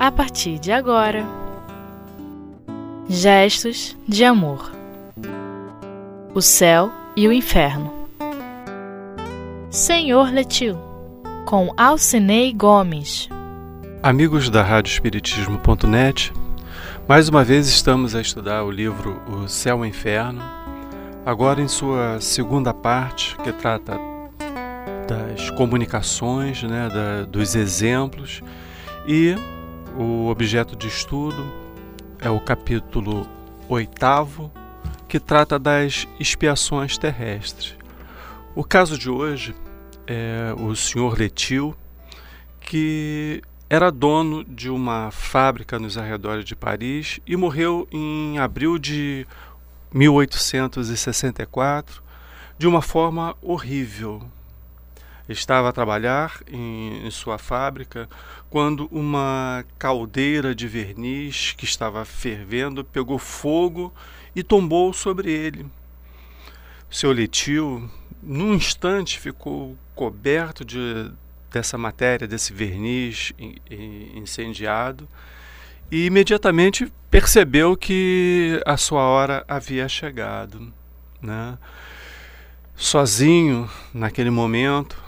a partir de agora. Gestos de amor. O céu e o inferno. Senhor Letil, com Alcinei Gomes. Amigos da Rádio Espiritismo.net, mais uma vez estamos a estudar o livro O Céu e o Inferno, agora em sua segunda parte, que trata das comunicações, né, da, dos exemplos, e o objeto de estudo é o capítulo oitavo, que trata das expiações terrestres. O caso de hoje é o senhor Letil, que era dono de uma fábrica nos arredores de Paris e morreu em abril de 1864 de uma forma horrível. Estava a trabalhar em, em, sua fábrica quando uma caldeira de verniz que estava fervendo pegou fogo e tombou sobre ele. Seu Letil, num instante, ficou coberto de, dessa matéria, desse verniz incendiado, e imediatamente percebeu que a sua hora havia chegado. Né? Sozinho, naquele momento,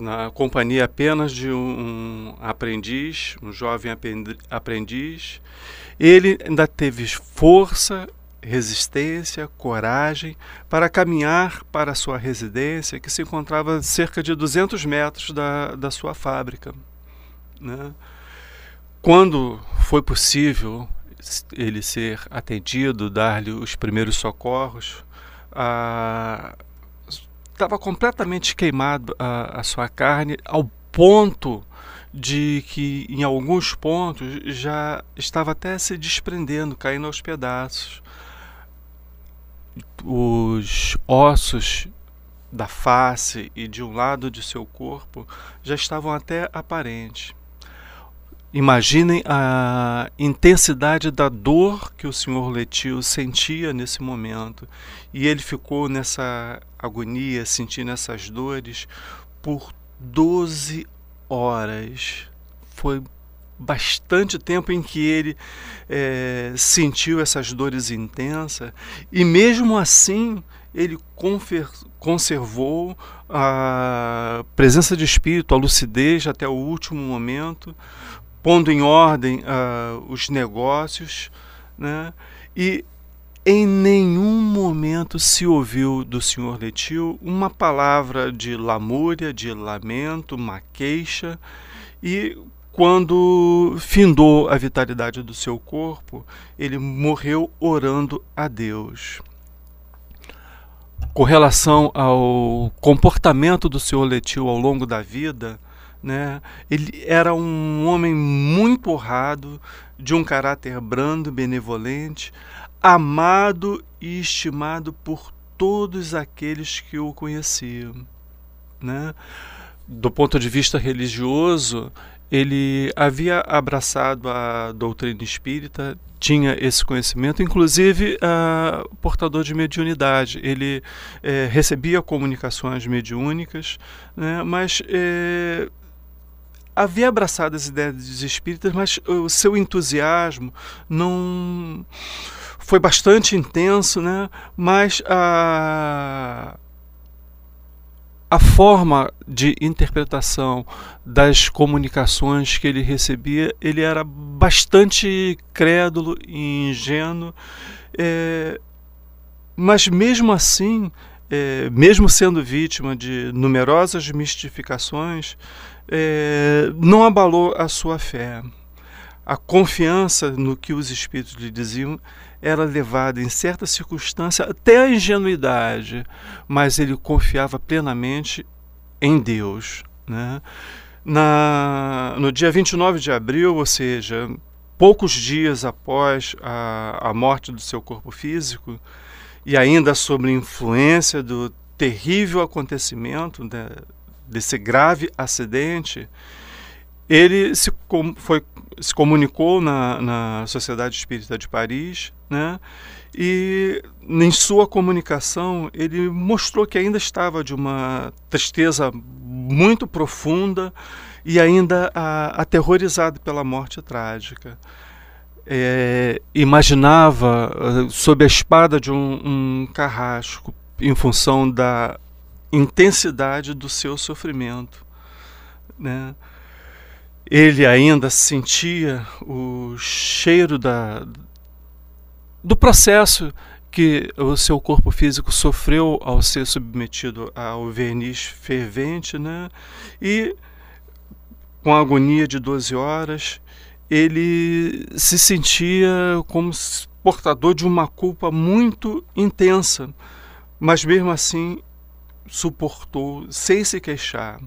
na companhia apenas de um aprendiz, um jovem aprendiz, ele ainda teve força, resistência, coragem para caminhar para a sua residência, que se encontrava a cerca de 200 metros da, da sua fábrica. Né? Quando foi possível ele ser atendido, dar-lhe os primeiros socorros, estava completamente queimado a, a sua carne ao ponto de que em alguns pontos já estava até se desprendendo, caindo aos pedaços. Os ossos da face e de um lado de seu corpo já estavam até aparentes. Imaginem a intensidade da dor que o senhor Letil sentia nesse momento. E ele ficou nessa agonia, sentindo essas dores, por 12 horas. Foi bastante tempo em que ele é, sentiu essas dores intensas e mesmo assim ele conservou a presença de espírito, a lucidez até o último momento, pondo em ordem uh, os negócios, né? e em nenhum momento se ouviu do senhor Letil uma palavra de lamúria, de lamento, uma queixa, e quando findou a vitalidade do seu corpo, ele morreu orando a Deus. Com relação ao comportamento do senhor Letil ao longo da vida, né, ele era um homem muito honrado, de um caráter brando, benevolente, amado e estimado por todos aqueles que o conheciam. Né? Do ponto de vista religioso, ele havia abraçado a doutrina espírita, tinha esse conhecimento, inclusive uh, portador de mediunidade. Ele eh, recebia comunicações mediúnicas, né, mas eh, havia abraçado as ideias espíritas, mas o seu entusiasmo não foi bastante intenso, né? mas a, a forma de interpretação das comunicações que ele recebia, ele era bastante crédulo e ingênuo, é, mas mesmo assim, é, mesmo sendo vítima de numerosas mistificações, é, não abalou a sua fé. A confiança no que os espíritos lhe diziam era levada em certa circunstância até a ingenuidade, mas ele confiava plenamente em Deus. Né? Na, no dia 29 de abril, ou seja, poucos dias após a, a morte do seu corpo físico, e ainda sob influência do terrível acontecimento, né, desse grave acidente, ele se, com, foi, se comunicou na, na Sociedade Espírita de Paris, né? e em sua comunicação ele mostrou que ainda estava de uma tristeza muito profunda e ainda a, aterrorizado pela morte trágica. É, imaginava uh, sob a espada de um, um carrasco em função da intensidade do seu sofrimento. Né? Ele ainda sentia o cheiro da, do processo que o seu corpo físico sofreu ao ser submetido ao verniz fervente, né? E com a agonia de 12 horas, ele se sentia como portador de uma culpa muito intensa, mas mesmo assim suportou sem se queixar.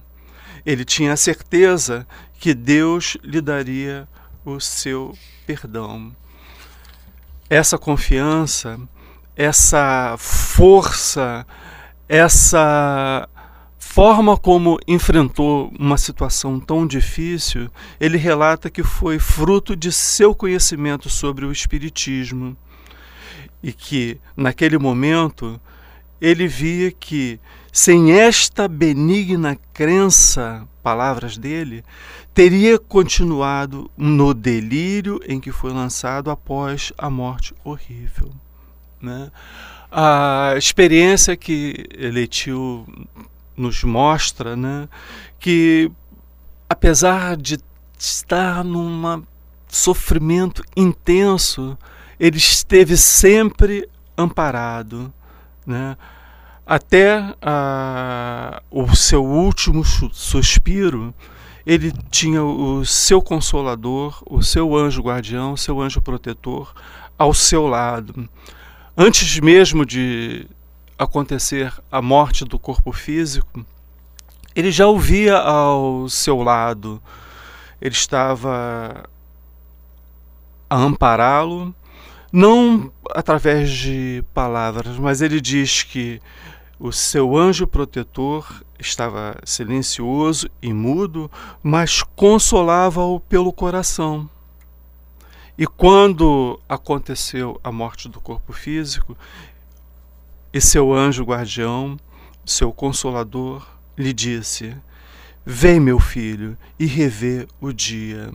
Ele tinha a certeza que Deus lhe daria o seu perdão. Essa confiança, essa força, essa forma como enfrentou uma situação tão difícil, ele relata que foi fruto de seu conhecimento sobre o Espiritismo. E que, naquele momento, ele via que, sem esta benigna crença, palavras dele, teria continuado no delírio em que foi lançado após a morte horrível. Né? A experiência que Letil nos mostra né, que, apesar de estar num sofrimento intenso, ele esteve sempre amparado. Né? Até a, o seu último suspiro, ele tinha o seu consolador, o seu anjo guardião, o seu anjo protetor ao seu lado. Antes mesmo de acontecer a morte do corpo físico, ele já ouvia ao seu lado, ele estava a ampará-lo, não através de palavras, mas ele diz que o seu anjo protetor estava silencioso e mudo, mas consolava-o pelo coração. E quando aconteceu a morte do corpo físico, e seu anjo guardião, seu consolador, lhe disse: Vem, meu filho, e revê o dia.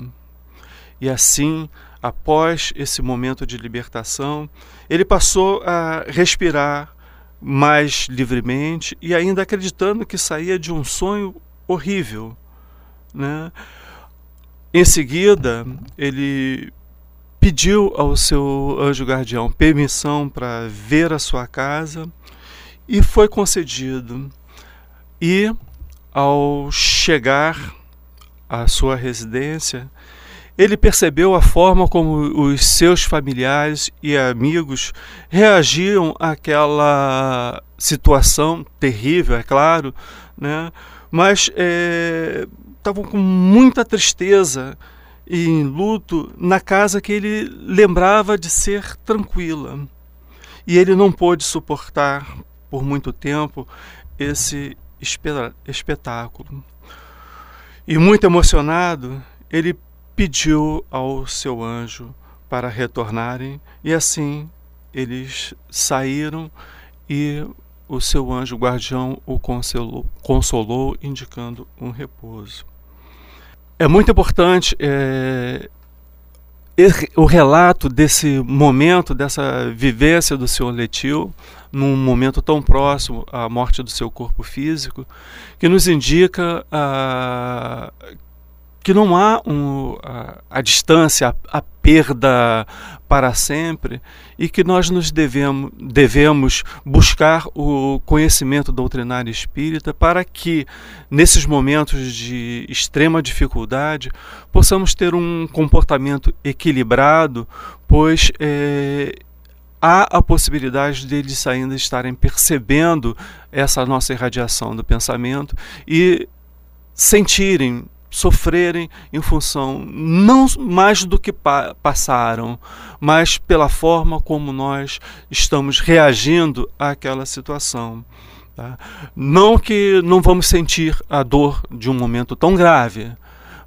E assim, após esse momento de libertação, ele passou a respirar mais livremente e ainda acreditando que saía de um sonho horrível. Né? Em seguida, ele pediu ao seu anjo guardião permissão para ver a sua casa e foi concedido. E ao chegar à sua residência, ele percebeu a forma como os seus familiares e amigos reagiam àquela situação terrível, é claro, né? mas estavam é, com muita tristeza e em luto na casa que ele lembrava de ser tranquila. E ele não pôde suportar por muito tempo esse espetáculo. E muito emocionado, ele pediu ao seu anjo para retornarem, e assim eles saíram e o seu anjo guardião o consolou, consolou indicando um repouso. É muito importante é, o relato desse momento, dessa vivência do senhor Letil, num momento tão próximo à morte do seu corpo físico, que nos indica a, que não há um, a, a, distância, a, a, perda para sempre e que nós nos devemos, devemos buscar o conhecimento doutrinário espírita para que, nesses momentos de extrema dificuldade, possamos ter um comportamento equilibrado, pois é, há a possibilidade deles ainda estarem percebendo essa nossa irradiação do pensamento e sentirem sofrerem em função não mais do que pa passaram, mas pela forma como nós estamos reagindo àquela situação. Tá? Não que não vamos sentir a dor de um momento tão grave,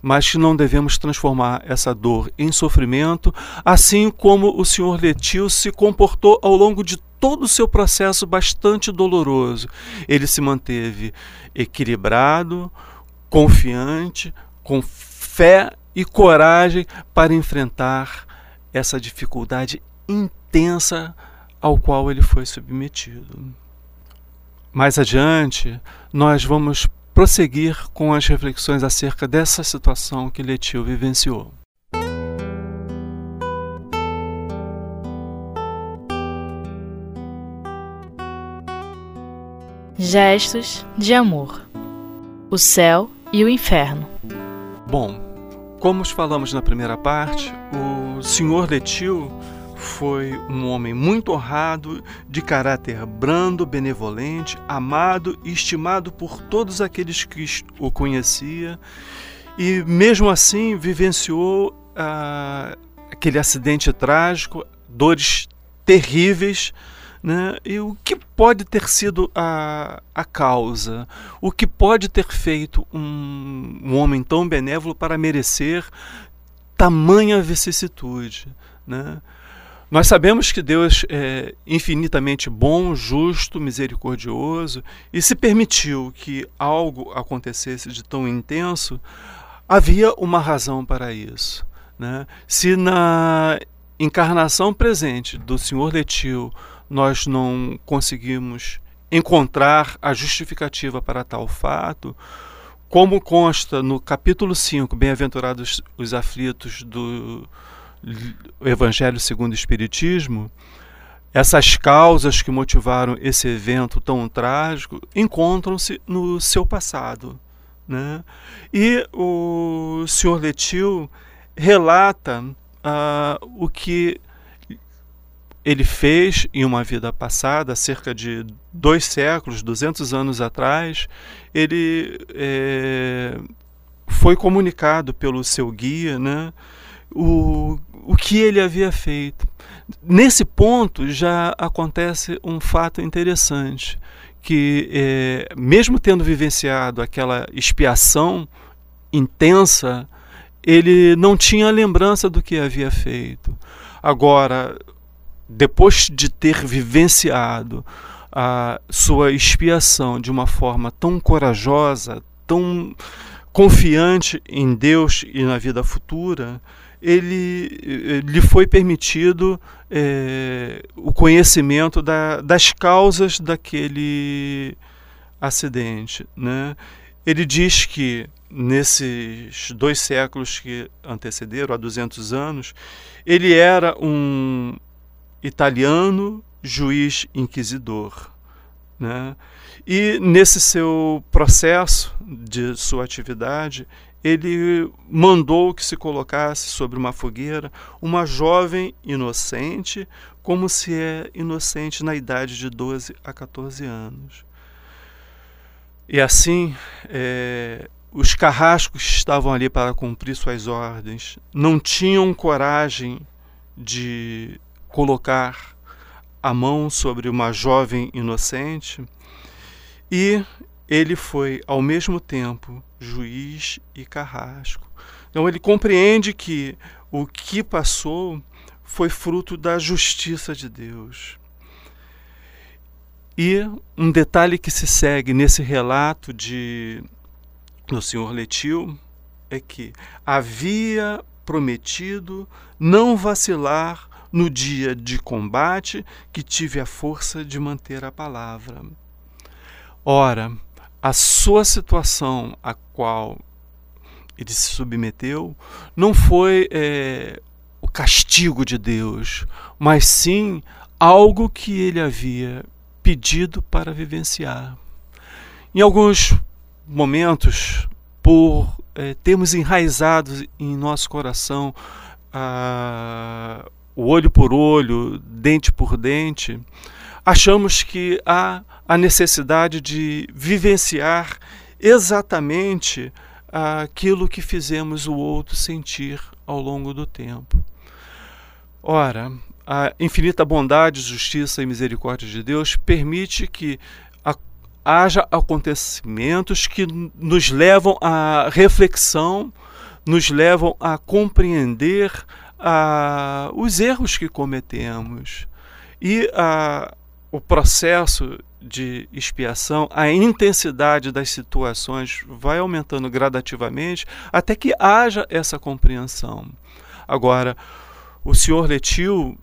mas que não devemos transformar essa dor em sofrimento, assim como o senhor Letil se comportou ao longo de todo o seu processo bastante doloroso, ele se manteve equilibrado, confiante, com fé e coragem para enfrentar essa dificuldade intensa ao qual ele foi submetido. Mais adiante, nós vamos prosseguir com as reflexões acerca dessa situação que Letil vivenciou. Gestos de amor. O céu e o inferno. Bom, como falamos na primeira parte, o Senhor Letil foi um homem muito honrado, de caráter brando, benevolente, amado e estimado por todos aqueles que o conhecia, e mesmo assim vivenciou ah, aquele acidente trágico, dores terríveis né? E o que pode ter sido a, a causa? O que pode ter feito um, um homem tão benévolo para merecer tamanha vicissitude? Né? Nós sabemos que Deus é infinitamente bom, justo, misericordioso, e se permitiu que algo acontecesse de tão intenso, havia uma razão para isso. Né? Se na encarnação presente do Senhor Letil nós não conseguimos encontrar a justificativa para tal fato, como consta no capítulo 5, Bem-aventurados os aflitos do Evangelho segundo o Espiritismo, essas causas que motivaram esse evento tão trágico encontram-se no seu passado. Né? E o Sr. Letil relata uh, o que ele fez em uma vida passada, cerca de dois séculos, 200 anos atrás, ele é, foi comunicado pelo seu guia né, o, o que ele havia feito. Nesse ponto já acontece um fato interessante, que é, mesmo tendo vivenciado aquela expiação intensa, ele não tinha lembrança do que havia feito. Agora, depois de ter vivenciado a sua expiação de uma forma tão corajosa, tão confiante em Deus e na vida futura, ele eh, lhe foi permitido é, o conhecimento da, das causas daquele acidente. Né? Ele diz que nesses dois séculos que antecederam, há 200 anos, ele era um italiano, juiz inquisidor. Né? E nesse seu processo de sua atividade, ele mandou que se colocasse sobre uma fogueira uma jovem inocente, como se é inocente na idade de 12 a 14 anos. E assim, é, os carrascos que estavam ali para cumprir suas ordens não tinham coragem de colocar a mão sobre uma jovem inocente e ele foi ao mesmo tempo juiz e carrasco. Então ele compreende que o que passou foi fruto da justiça de Deus. E um detalhe que se segue nesse relato de do senhor Letil é que havia prometido não vacilar no dia de combate que tive a força de manter a palavra. Ora, a sua situação a qual ele se submeteu não foi é, o castigo de Deus, mas sim algo que ele havia pedido para vivenciar. Em alguns momentos, por é, termos enraizado em nosso coração a o olho por olho, dente por dente, achamos que há a necessidade de vivenciar exatamente aquilo que fizemos o outro sentir ao longo do tempo. Ora, a infinita bondade, justiça e misericórdia de Deus permite que haja acontecimentos que nos levam à reflexão, nos levam a compreender os erros que cometemos e o processo de expiação, a intensidade das situações vai aumentando gradativamente até que haja essa compreensão. Agora, o senhor Letil,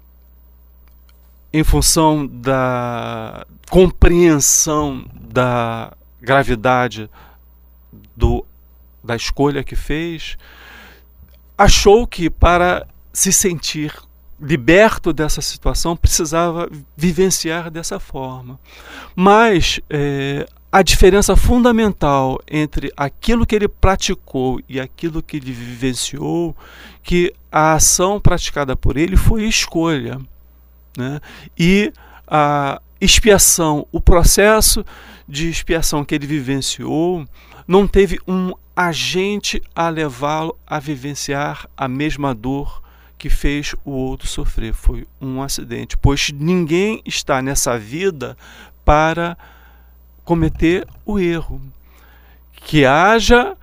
em função da compreensão da gravidade do, da escolha que fez, achou que para se sentir liberto dessa situação precisava vivenciar dessa forma. Mas é, a diferença fundamental entre aquilo que ele praticou e aquilo que ele vivenciou, que a ação praticada por ele foi escolha. Né? E a expiação, o processo de expiação que ele vivenciou, não teve um agente a levá-lo a vivenciar a mesma dor que fez o outro sofrer. Foi um acidente, pois ninguém está nessa vida para cometer o erro. Que haja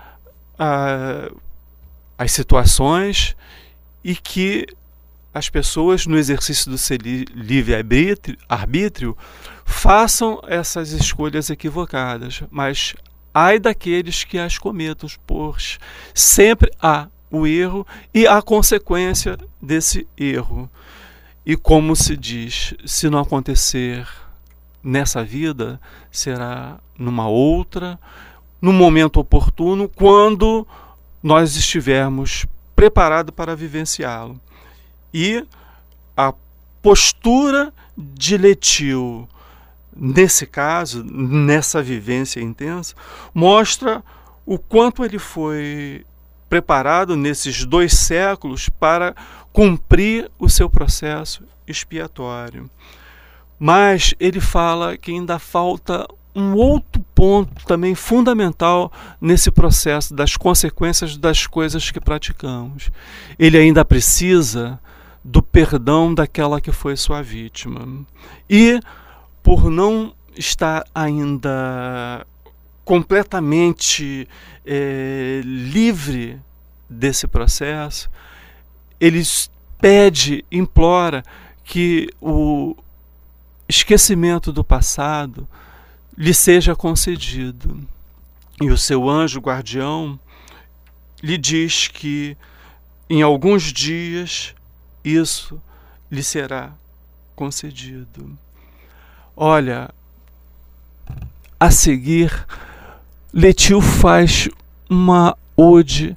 ah, as situações e que as pessoas, no exercício do seu livre-arbítrio, façam essas escolhas equivocadas, mas ai daqueles que as cometam, pois sempre há o erro e a consequência desse erro. E como se diz, se não acontecer nessa vida, será numa outra, no momento oportuno, quando nós estivermos preparados para vivenciá-lo. E a postura de Letil, nesse caso, nessa vivência intensa, mostra o quanto ele foi preparado nesses dois séculos para cumprir o seu processo expiatório. Mas ele fala que ainda falta um outro ponto também fundamental nesse processo das consequências das coisas que praticamos. Ele ainda precisa do perdão daquela que foi sua vítima. E por não estar ainda completamente é, livre desse processo, ele pede, implora que o esquecimento do passado lhe seja concedido. E o seu anjo guardião lhe diz que em alguns dias isso lhe será concedido. Olha, a seguir Letil faz uma ode,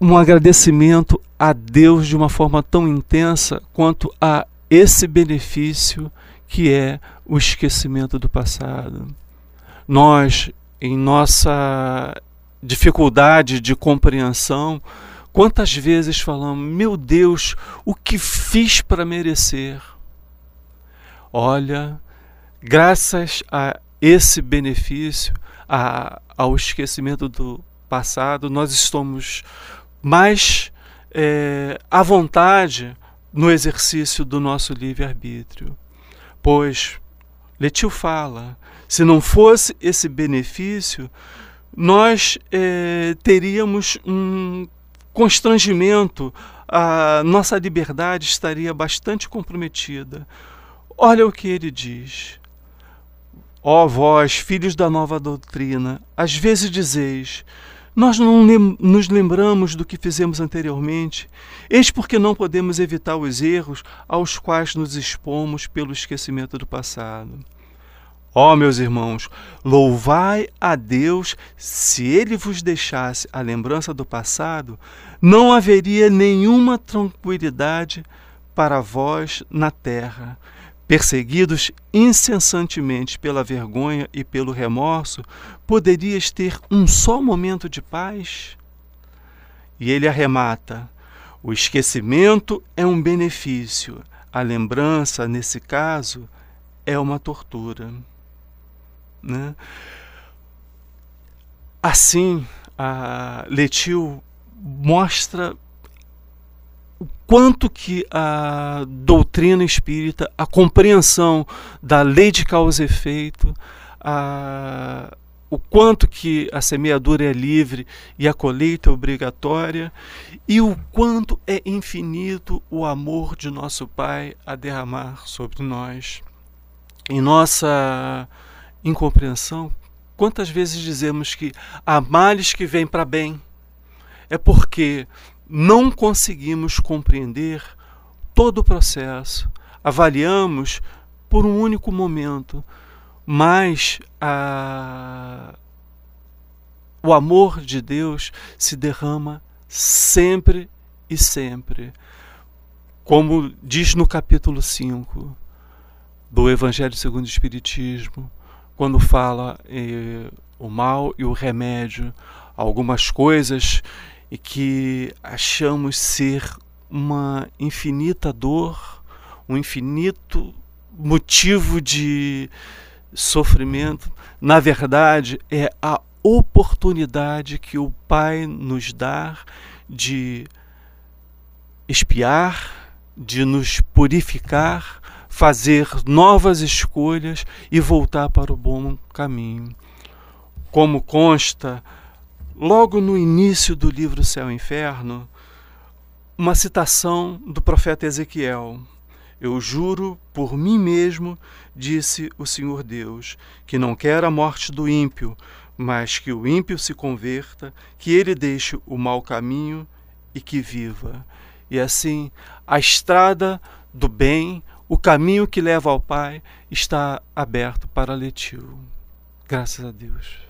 um agradecimento a Deus de uma forma tão intensa quanto a esse benefício que é o esquecimento do passado. Nós, em nossa dificuldade de compreensão, quantas vezes falamos: Meu Deus, o que fiz para merecer? Olha, graças a esse benefício, a, ao esquecimento do passado, nós estamos mais é, à vontade no exercício do nosso livre-arbítrio. Pois, Letil fala, se não fosse esse benefício, nós é, teríamos um constrangimento, a nossa liberdade estaria bastante comprometida. Olha o que ele diz. Ó vós, filhos da nova doutrina, às vezes dizeis: Nós não lem nos lembramos do que fizemos anteriormente, eis porque não podemos evitar os erros aos quais nos expomos pelo esquecimento do passado. Ó meus irmãos, louvai a Deus, se ele vos deixasse a lembrança do passado, não haveria nenhuma tranquilidade para vós na terra Perseguidos incessantemente pela vergonha e pelo remorso, poderias ter um só momento de paz? E ele arremata: o esquecimento é um benefício, a lembrança, nesse caso, é uma tortura. Né? Assim, a Letil mostra o quanto que a doutrina espírita, a compreensão da lei de causa e efeito, a, o quanto que a semeadura é livre e a colheita é obrigatória, e o quanto é infinito o amor de nosso Pai a derramar sobre nós. em nossa incompreensão, quantas vezes dizemos que há males que vêm para bem? É porque não conseguimos compreender todo o processo, avaliamos por um único momento, mas a... o amor de Deus se derrama sempre e sempre. Como diz no capítulo 5 do Evangelho segundo o Espiritismo, quando fala eh, o mal e o remédio, algumas coisas e que achamos ser uma infinita dor, um infinito motivo de sofrimento, na verdade é a oportunidade que o Pai nos dá de espiar, de nos purificar, fazer novas escolhas e voltar para o bom caminho. Como consta logo no início do livro Céu e Inferno, uma citação do profeta Ezequiel. Eu juro por mim mesmo, disse o Senhor Deus, que não quer a morte do ímpio, mas que o ímpio se converta, que ele deixe o mau caminho e que viva. E assim, a estrada do bem, o caminho que leva ao Pai, está aberto para Letil. Graças a Deus.